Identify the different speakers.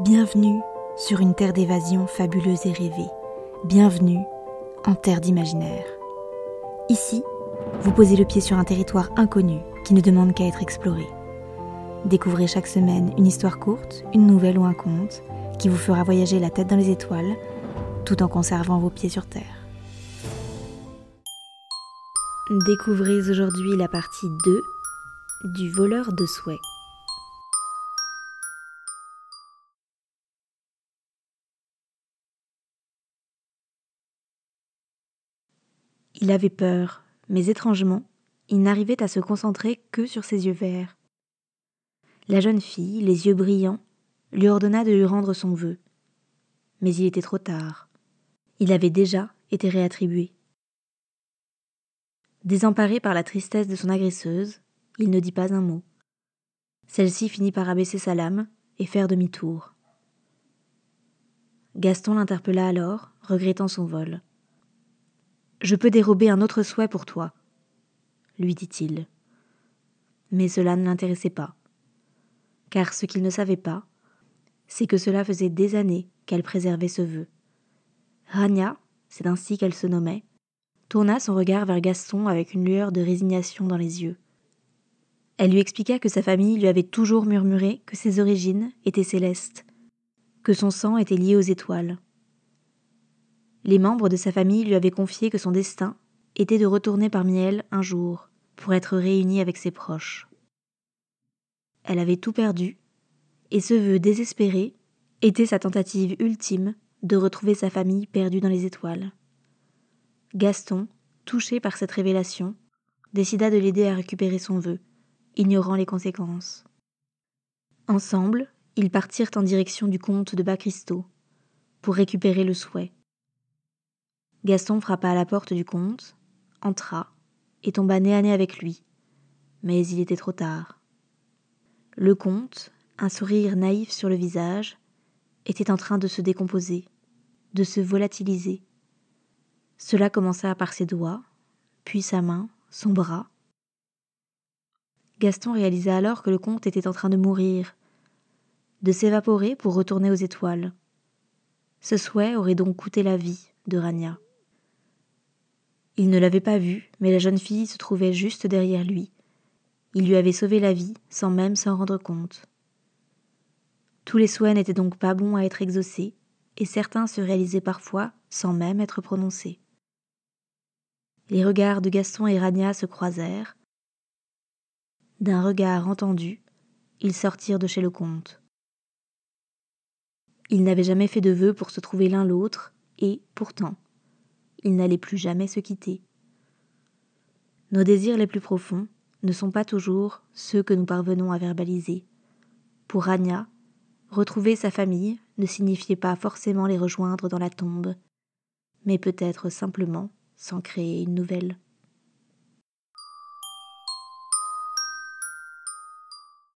Speaker 1: Bienvenue sur une terre d'évasion fabuleuse et rêvée. Bienvenue en terre d'imaginaire. Ici, vous posez le pied sur un territoire inconnu qui ne demande qu'à être exploré. Découvrez chaque semaine une histoire courte, une nouvelle ou un conte qui vous fera voyager la tête dans les étoiles tout en conservant vos pieds sur terre. Découvrez aujourd'hui la partie 2 du voleur de souhaits. Il avait peur, mais étrangement, il n'arrivait à se concentrer que sur ses yeux verts. La jeune fille, les yeux brillants, lui ordonna de lui rendre son vœu. Mais il était trop tard. Il avait déjà été réattribué. Désemparé par la tristesse de son agresseuse, il ne dit pas un mot. Celle-ci finit par abaisser sa lame et faire demi-tour. Gaston l'interpella alors, regrettant son vol. Je peux dérober un autre souhait pour toi, lui dit-il. Mais cela ne l'intéressait pas. Car ce qu'il ne savait pas, c'est que cela faisait des années qu'elle préservait ce vœu. Rania, c'est ainsi qu'elle se nommait, tourna son regard vers Gaston avec une lueur de résignation dans les yeux. Elle lui expliqua que sa famille lui avait toujours murmuré que ses origines étaient célestes, que son sang était lié aux étoiles. Les membres de sa famille lui avaient confié que son destin était de retourner parmi elles un jour pour être réunie avec ses proches. Elle avait tout perdu, et ce vœu désespéré était sa tentative ultime de retrouver sa famille perdue dans les étoiles. Gaston, touché par cette révélation, décida de l'aider à récupérer son vœu, ignorant les conséquences. Ensemble, ils partirent en direction du comte de Bas-Christo pour récupérer le souhait. Gaston frappa à la porte du comte, entra et tomba nez à nez avec lui. Mais il était trop tard. Le comte, un sourire naïf sur le visage, était en train de se décomposer, de se volatiliser. Cela commença par ses doigts, puis sa main, son bras. Gaston réalisa alors que le comte était en train de mourir, de s'évaporer pour retourner aux étoiles. Ce souhait aurait donc coûté la vie de Rania. Il ne l'avait pas vue, mais la jeune fille se trouvait juste derrière lui. Il lui avait sauvé la vie sans même s'en rendre compte. Tous les souhaits n'étaient donc pas bons à être exaucés, et certains se réalisaient parfois sans même être prononcés. Les regards de Gaston et Rania se croisèrent. D'un regard entendu, ils sortirent de chez le comte. Ils n'avaient jamais fait de vœux pour se trouver l'un l'autre, et, pourtant, ils n'allaient plus jamais se quitter. Nos désirs les plus profonds ne sont pas toujours ceux que nous parvenons à verbaliser. Pour Rania, retrouver sa famille ne signifiait pas forcément les rejoindre dans la tombe, mais peut-être simplement s'en créer une nouvelle.